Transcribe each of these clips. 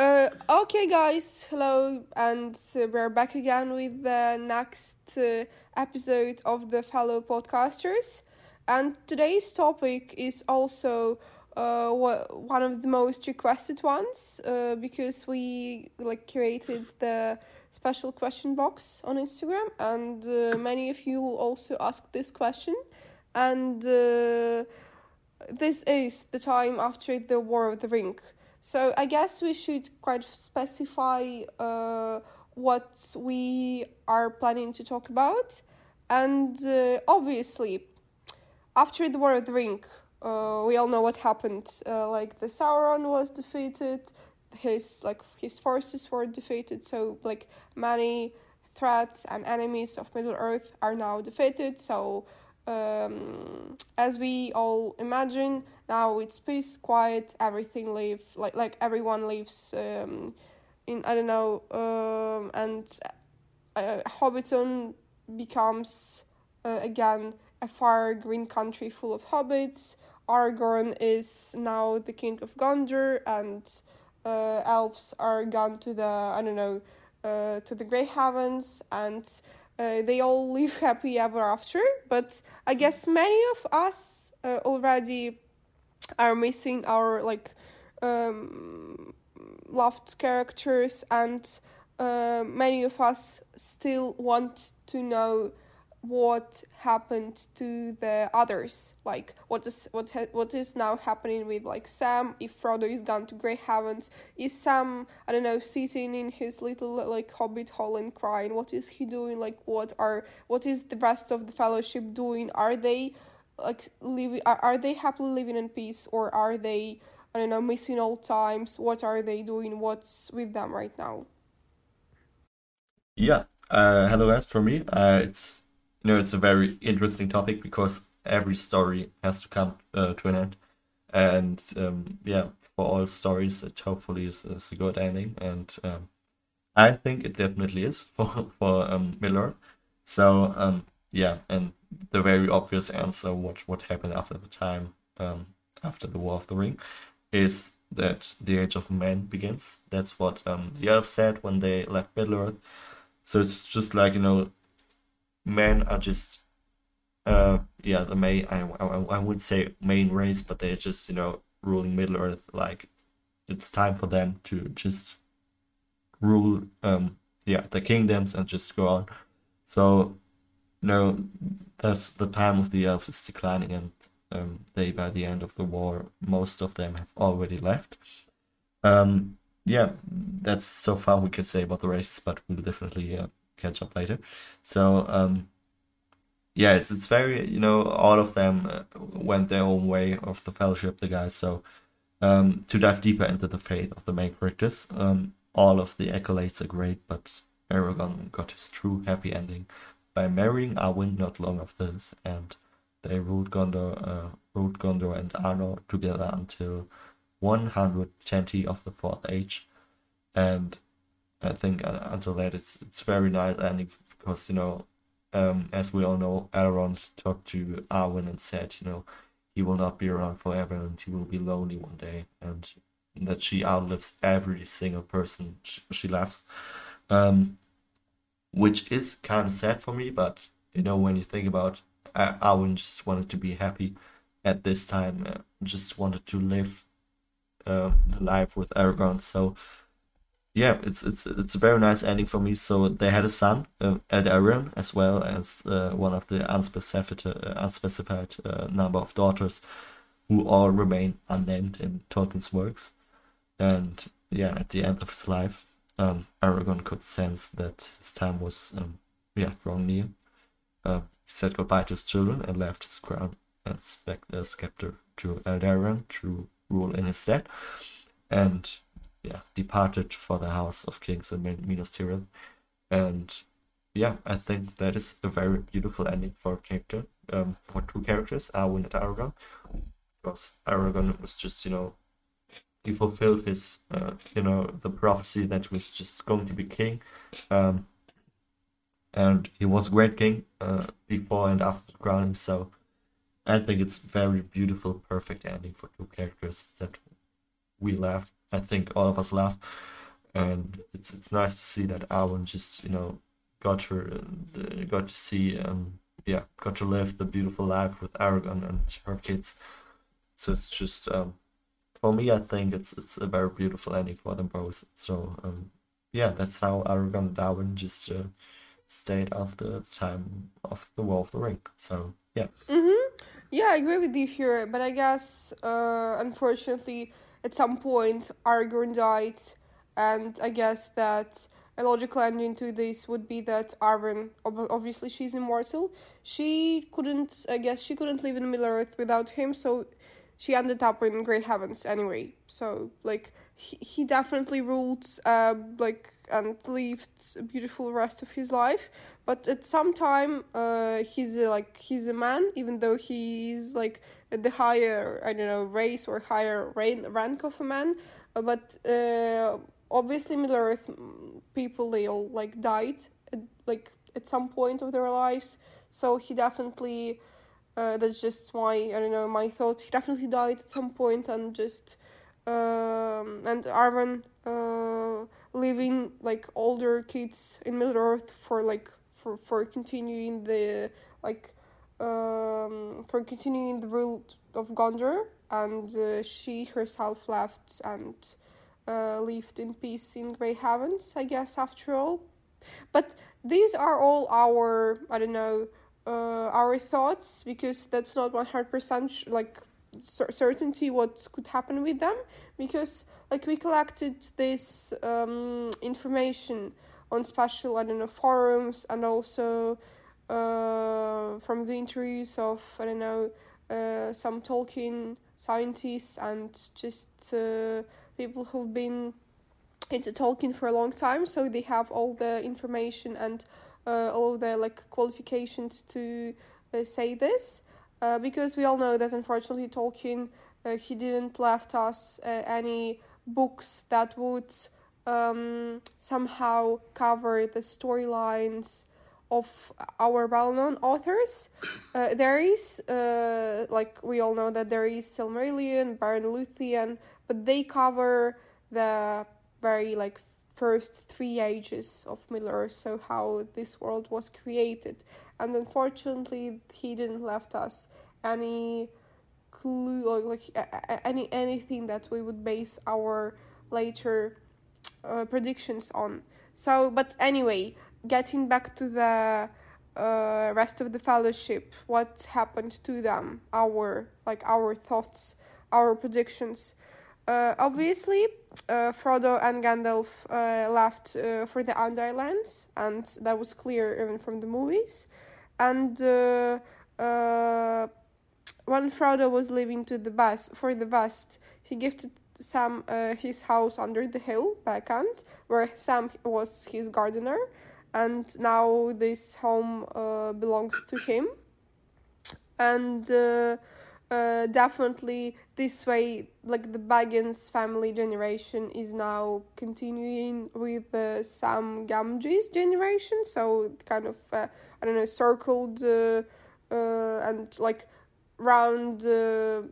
Uh, okay, guys, hello, and uh, we're back again with the next uh, episode of the fellow podcasters. And today's topic is also uh, one of the most requested ones uh, because we like created the special question box on Instagram, and uh, many of you also asked this question. And uh, this is the time after the War of the Ring. So I guess we should quite specify uh, what we are planning to talk about. And uh, obviously, after the War of the Ring, uh, we all know what happened. Uh, like the Sauron was defeated, his like his forces were defeated. So like many threats and enemies of Middle Earth are now defeated. So um, as we all imagine, now it's peace, quiet, everything live like like everyone lives um, in I don't know, um, and uh, Hobbiton becomes uh, again a far green country full of hobbits. Aragorn is now the king of Gondor, and uh, elves are gone to the I don't know uh, to the Grey Havens, and uh, they all live happy ever after. But I guess many of us uh, already are missing our like um, loved characters, and uh, many of us still want to know what happened to the others. Like what is what ha- what is now happening with like sam? If frodo is gone to grey havens is sam i don't know sitting in his little like hobbit hole and crying? What is he doing? Like what are what is the rest of the fellowship doing? Are they like living are, are they happily living in peace or are they i don't know missing old times? What are they doing? What's with them right now? Yeah uh hello guys for me. Uh it's you know it's a very interesting topic because every story has to come uh, to an end. And um, yeah for all stories it hopefully is, is a good ending. And um, i think it definitely is for for um, miller so um, yeah and the very obvious answer what what happened after the time um, after the war of the ring is that the age of man begins. That's what um, the elves said when they left middle earth so it's just like you know men are just uh yeah the main I, I, I would say main race but they're just you know ruling middle earth like it's time for them to just rule um yeah the kingdoms and just go on. So you know that's the time of the elves is declining and um they by the end of the war most of them have already left. Um yeah that's so far we can say about the races but we'll definitely uh, catch up later. So um, yeah, it's it's very you know all of them uh, went their own way of the fellowship, the guys. So um, to dive deeper into the faith of the main characters, um, all of the accolades are great, but Aragorn got his true happy ending by marrying Arwen not long after this, and they ruled Gondor, uh, ruled Gondor and Arnor together until 120 of the Fourth Age, and I think uh, until that it's it's very nice ending because you know, um, as we all know, Elrond talked to Arwen and said, you know, he will not be around forever and he will be lonely one day, and that she outlives every single person she, she loves, um, which is kind of sad for me. But you know, when you think about, uh, Arwen just wanted to be happy at this time, uh, just wanted to live uh, the life with Aragorn, so yeah, it's it's it's a very nice ending for me. So they had a son, uh, Eldarion, as well as uh, one of the unspecified uh, unspecified uh, number of daughters, who all remain unnamed in Tolkien's works. And yeah, at the end of his life, um, Aragorn could sense that his time was um, yeah drawing near. Uh, he said goodbye to his children and left his crown and uh, scepter to Eldarion to rule in his stead. And yeah departed for the House of Kings in Minas Tirith, and yeah, I think that is a very beautiful ending for a character, um, for two characters, Arwen and Aragorn, because Aragorn was just you know he fulfilled his uh, you know the prophecy that was just going to be king, um, and he was great king uh, before and after the crowning. So I think it's very beautiful, perfect ending for two characters that we love I think all of us laugh. and it's it's nice to see that Arwen just you know got her uh, got to see um yeah got to live the beautiful life with Aragorn and her kids. So it's just um for me I think it's it's a very beautiful ending for them both. So um yeah that's how Aragorn and Arwen just uh, stayed after the time of the War of the Ring. So yeah. Mm-hmm. Yeah, I agree with you here, but I guess uh, unfortunately at some point Aragorn died, and I guess that a logical ending to this would be that Arwen, obviously she's immortal, she couldn't, I guess she couldn't live in Middle Earth without him, so she ended up in Grey Havens anyway. So like he, he definitely ruled uh, like and lived a beautiful rest of his life. But at some time uh, he's a, like he's a man even though he's like the higher i don't know race or higher rank of a man. Uh, but uh, obviously middle earth people they all like died at, like at some point of their lives. So he definitely uh, that's just my i don't know my thoughts he definitely died at some point and just um, and Arwen uh, leaving like older kids in Middle Earth for like for for continuing the like um, for continuing the rule of Gondor, and uh, she herself left and uh, lived in peace in Grey Havens, I guess. After all, but these are all our I don't know uh, our thoughts because that's not one hundred percent like certainty what could happen with them because like we collected this um, information on special I don't know forums and also uh, from the interviews of I don't know uh, some Tolkien scientists and just uh, people who've been into Tolkien for a long time. So they have all the information and uh, all of the like qualifications to uh, say this uh, because we all know that unfortunately Tolkien uh, he didn't left us uh, any books that would um, somehow cover the storylines of our well-known authors. Uh, there is, uh, like we all know that there is Silmarillion, Beren Luthien, but they cover the very like first three ages of Middle Earth, so how this world was created. And unfortunately, he didn't left us any clue or like any anything that we would base our later uh, predictions on. So, but anyway, getting back to the uh, rest of the fellowship, what happened to them, our like our thoughts, our predictions. Uh, obviously, uh, Frodo and Gandalf uh, left uh, for the Undying Lands, and that was clear even from the movies. And uh, uh, when Frodo was leaving to the west for the west, he gifted Sam uh, his house under the hill, Bag End, where Sam was his gardener, and now this home uh, belongs to him. And uh, uh, definitely this way like the Baggins family generation is now continuing with the Sam Gamgee's generation so kind of uh, I don't know circled uh, uh and like round uh,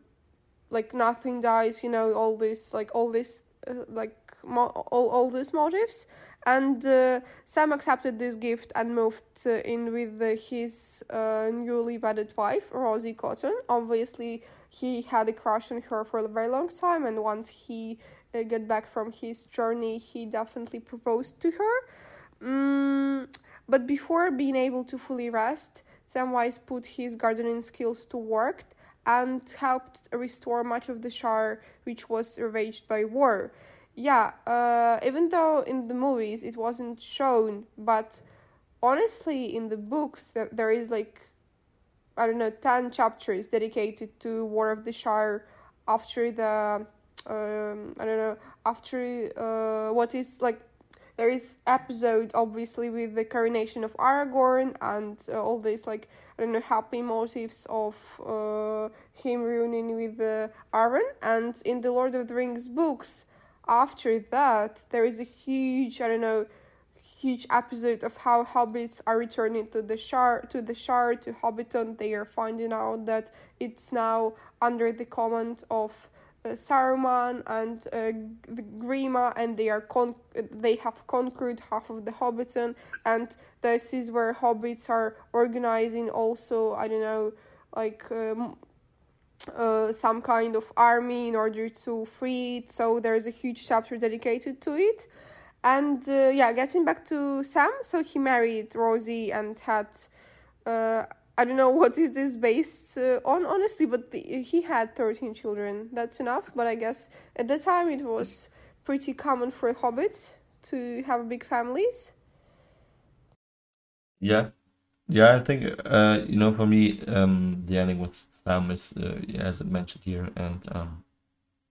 like nothing dies you know all this like all this uh, like mo- all, all these motives and uh, Sam accepted this gift and moved uh, in with uh, his uh, newly wedded wife, Rosie Cotton. Obviously, he had a crush on her for a very long time, and once he got back from his journey, he definitely proposed to her. Mm, but before being able to fully rest, Samwise put his gardening skills to work and helped restore much of the Shire, which was ravaged by war yeah, uh, even though in the movies it wasn't shown, but honestly, in the books, there is like, I don't know, 10 chapters dedicated to War of the Shire after the, um, I don't know, after uh, what is like, there is episode obviously with the coronation of Aragorn and uh, all these like I don't know happy motives of uh, him reuniting with uh, Arwen. And in the Lord of the Rings books after that, there is a huge, I don't know, huge episode of how hobbits are returning to the shire to the shire to Hobbiton. They are finding out that it's now under the command of uh, Saruman and uh, the Grima, and they are con- they have conquered half of the Hobbiton, and this is where hobbits are organizing. Also, I don't know, like. Um, uh, some kind of army in order to free it, so there's a huge chapter dedicated to it. And uh, yeah, getting back to Sam, so he married Rosie and had uh, I don't know what it is based uh, on, honestly, but the, he had 13 children. That's enough, but I guess at the time it was pretty common for hobbits to have big families. Yeah, yeah, I think uh, you know, for me, um, the ending with Sam is, uh, as it mentioned here, and um,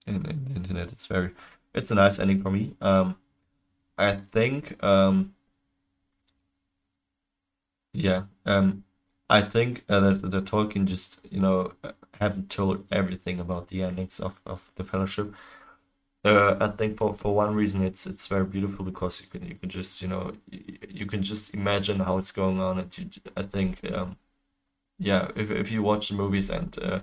in, in the internet, it's very, it's a nice ending for me. Um, I think, um, yeah, um, I think uh, that the Tolkien just you know haven't told everything about the endings of, of the Fellowship. Uh, I think for, for one reason it's it's very beautiful because you can you can just you know you, you can just imagine how it's going on and you, I think um, yeah if if you watch the movies and uh,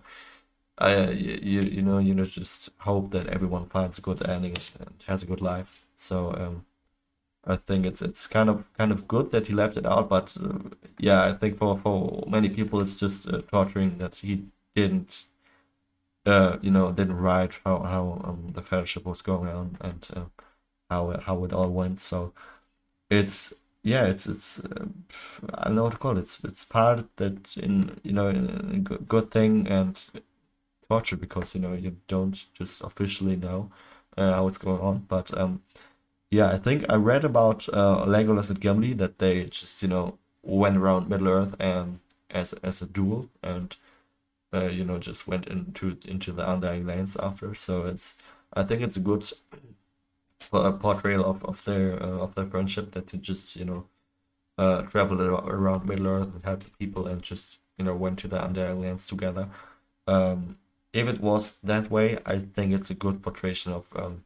I you you know you know just hope that everyone finds a good ending and has a good life. So um, I think it's it's kind of kind of good that he left it out, but uh, yeah, I think for for many people it's just uh, torturing that he didn't, uh, you know, didn't write how how um, the fellowship was going on and uh, how how it all went. So it's yeah, it's it's uh, I don't know what to call it. It's it's part that in you know a good thing and torture because you know you don't just officially know uh, how it's going on, but um yeah, I think I read about uh, Legolas and Gimli that they just you know went around Middle Earth and as as a duel and uh, you know just went into into the Undying Lands after. So it's I think it's a good uh, portrayal of of their uh, of their friendship that they just you know uh, traveled around Middle Earth and helped the people and just you know went to the Undying Lands together. Um, if it was that way, I think it's a good portrayal of um,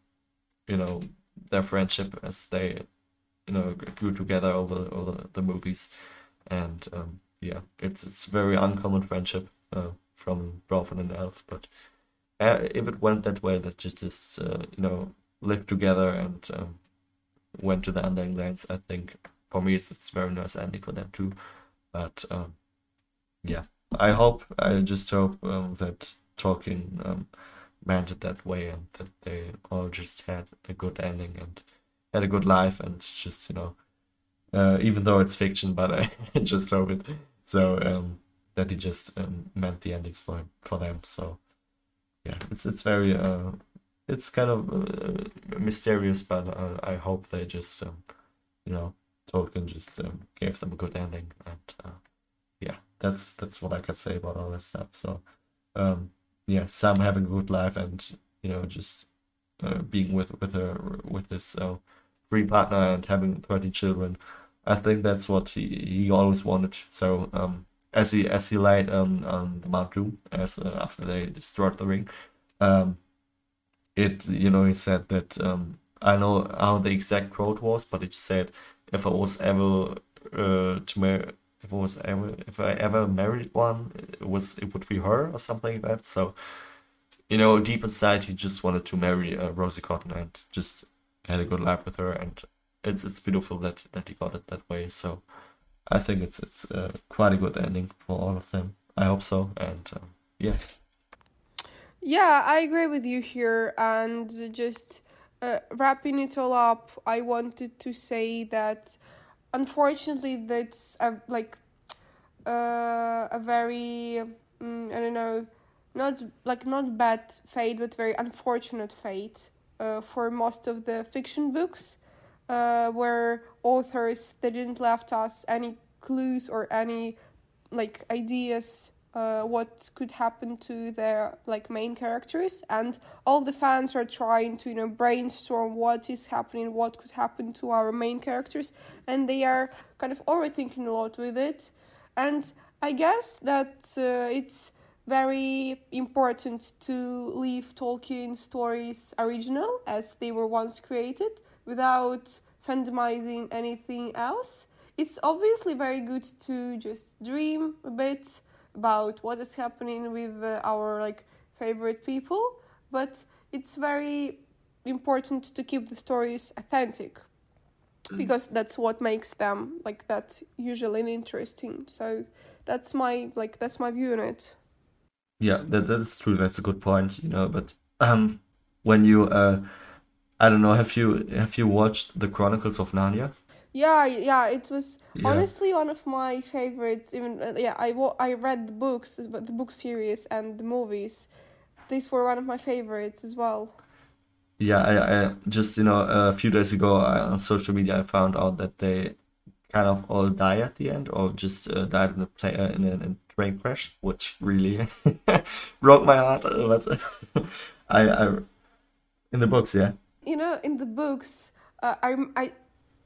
you know their friendship as they you know grew together over over the movies and um, yeah it's it's very uncommon friendship uh, from Broford and Elf but uh, if it went that way that you just uh, you know lived together and um, went to the Undying Lands I think for me it's it's very nice ending for them too. But um, yeah. I hope I just hope um, that Tolkien um, meant it that way and that they all just had a good ending and had a good life and just you know uh, even though it's fiction but I just hope it. So um, that he just um, meant the endings for for them so yeah it's it's very uh, it's kind of uh, mysterious but uh, I hope they just um, you know Tolkien just um, gave them a good ending and uh, yeah that's that's what I can say about all that stuff so um, yeah, Sam having a good life and you know just uh, being with with her with this uh, free partner and having thirty children. I think that's what he, he always wanted. So um, as he as he lied on on the Mount Doom as uh, after they destroyed the ring, um, it you know he said that um, I know how the exact quote was, but it said if I was ever uh, to marry if I was ever if I ever married one, it was it would be her or something like that. So, you know, deep inside, he just wanted to marry uh, Rosie Cotton and just had a good life with her, and it's it's beautiful that that he got it that way. So, I think it's it's uh, quite a good ending for all of them. I hope so, and um, yeah. Yeah, I agree with you here, and just uh, wrapping it all up, I wanted to say that unfortunately that's a, like uh, a very um, I don't know not like not bad fate but very unfortunate fate uh, for most of the fiction books uh, where authors they didn't left us any clues or any like ideas uh, what could happen to their like main characters. And all the fans are trying to you know brainstorm what is happening what could happen to our main characters. And they are kind of overthinking a lot with it. And i guess that uh, it's very important to leave tolkien stories original as they were once created without fandomizing anything else it's obviously very good to just dream a bit about what is happening with uh, our like favorite people but it's very important to keep the stories authentic because that's what makes them like that usually interesting so that's my like that's my view on it Yeah, that that's true. That's a good point, you know. But um, when you uh, I don't know, have you have you watched the Chronicles of Narnia? yeah yeah it was Yeah. honestly one of my favorites even uh, yeah i wa- i read the books but the book series and the movies these were one of my favorites as well Yeah, I, I just you know a few days ago I, on social media I found out that they kind of all die at the end, or just uh, died in a play uh, in, a, in a train crash, which really broke my heart. But I, I in the books, yeah. You know in the books uh, i i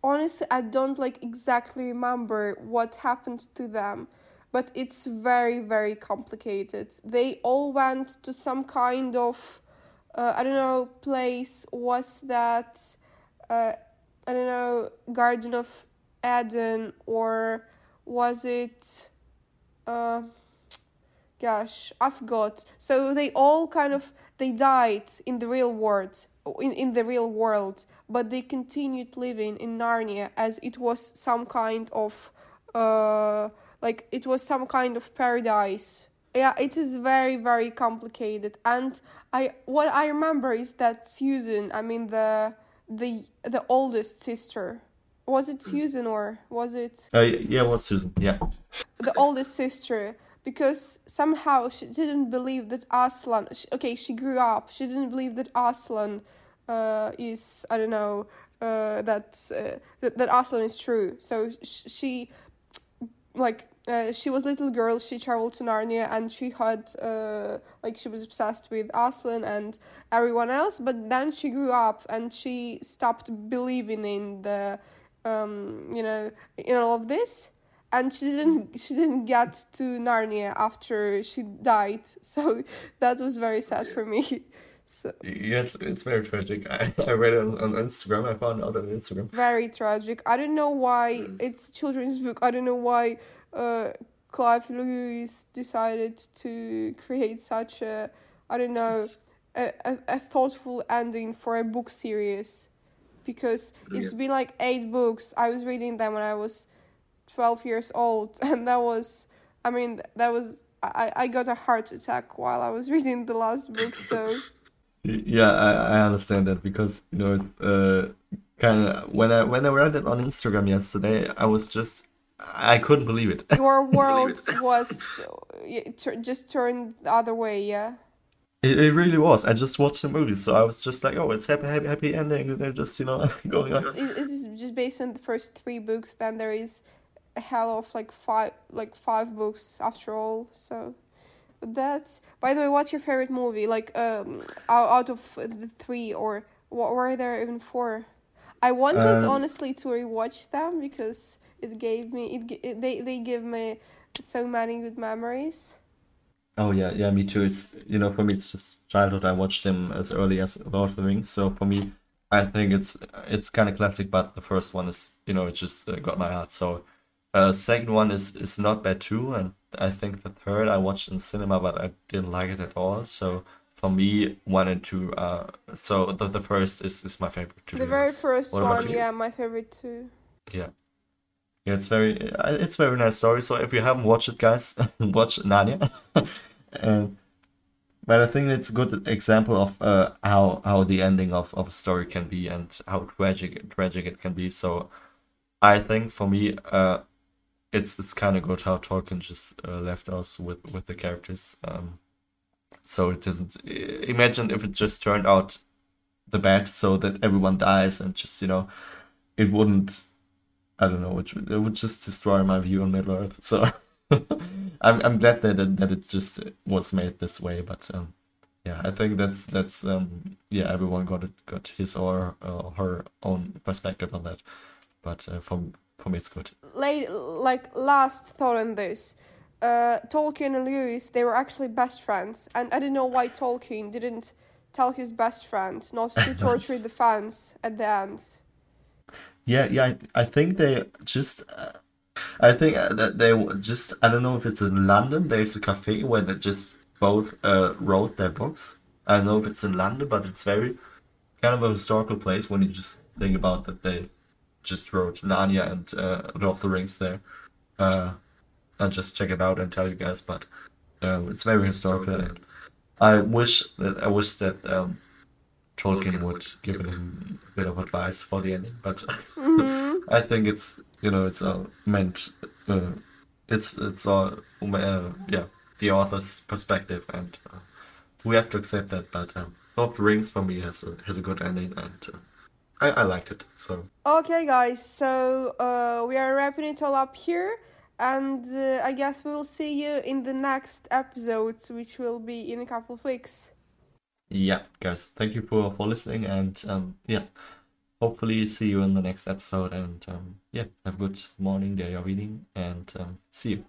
honestly i don't like exactly remember what happened to them but it's very very complicated. They all went to some kind of uh, i don't know place was that uh, i don't know garden of eden or was it uh gosh i forgot so they all kind of they died in the real world in, in the real world but they continued living in narnia as it was some kind of uh like it was some kind of paradise yeah it is very very complicated and i what i remember is that susan i mean the the the oldest sister was it susan or was it Uh, yeah, was Susan? Yeah. the oldest sister because somehow she didn't believe that Aslan. She, okay, she grew up. She didn't believe that Aslan uh, is I don't know uh, that, uh, that that Aslan is true. So sh- she like uh, she was little girl. She traveled to Narnia and she had uh, like she was obsessed with Aslan and everyone else. But then she grew up and she stopped believing in the um, you know in all of this and she didn't she didn't get to Narnia after she died so that was very sad for me so Yeah, it's it's very tragic. I, I read it on, on Instagram. I found out on Instagram. very tragic I don't know why it's a children's book I don't know why uh Clive Lewis decided to create such a I don't know a, a, a thoughtful ending for a book series because it's Yeah. been like eight books I was reading them when I was 12 years old and that was i mean that was i i got a heart attack while i was reading the last book so Yeah, I, I understand that because you know it's uh kind of when I when I read it on Instagram yesterday, I was just I couldn't believe it. your world it. was just turned the other way yeah It, it really was. I just watched the movie, so I was just like, oh, it's happy, happy, happy ending. They're just you know going on. it, it is just based on the first three books then there is a hell of like five like five books after all so that's by the way what's your favorite movie like um out, of the three or what were there even four i wanted Um, honestly to rewatch them because it gave me it, it they they give me so many good memories Oh yeah, yeah, me too. It's you know for me it's just childhood. I watched them as early as Lord of the Rings, so for me, I think it's it's kind of classic. But the first one is you know it just uh, got my heart. So, uh, second one is is not bad too, and I think the third I watched in cinema, but I didn't like it at all. So for me, one and two. Uh, so the the first is is my favorite to the very honest. first What one yeah my favorite too Yeah. Yeah, it's very uh, it's very nice story. So if you haven't watched it, guys, watch Narnia. And but I think it's a good example of uh, how how the ending of, of a story can be and how tragic tragic it can be. So I think for me, uh, it's it's kind of good how Tolkien just uh, left us with with the characters. Um, so it doesn't imagine if it just turned out the bad, so that everyone dies and just you know, it wouldn't. I don't know. It, would- it would just destroy my view on Middle Earth. So I'm I'm glad that it, that it just was made this way. But um, yeah, I think that's that's um, yeah. Everyone got it got his or uh, her own perspective on that. But uh, for for me, it's good. late, like last thought on this. Uh, Tolkien and Lewis, they were actually best friends, and I don't know why Tolkien didn't tell his best friend not to torture the fans at the end. Yeah, yeah. I, I think they just. Uh, I think uh, that they just. I don't know if it's in London. There's a cafe where they just both uh, wrote their books. I don't know if it's in London, but it's very kind of a historical place when you just think about that they just wrote Narnia and uh, Lord of the Rings there. Uh, I'll just check it out and tell you guys, but um, it's very historical. And I wish that I wish that um, Tolkien would give him a bit of advice for the ending, but I think it's you know it's uh, meant uh, it's it's all uh, yeah the author's perspective and uh, we have to accept that. But um, Lord of the Rings for me has a has a good ending and uh, I I liked it so. Okay, guys, so uh, we are wrapping it all up here, and uh, I guess we will see you in the next episodes, which will be in a couple of weeks. Yeah, guys, thank you for for listening and um yeah. Hopefully see you in the next episode and um yeah, have a good morning, day or evening and um see you.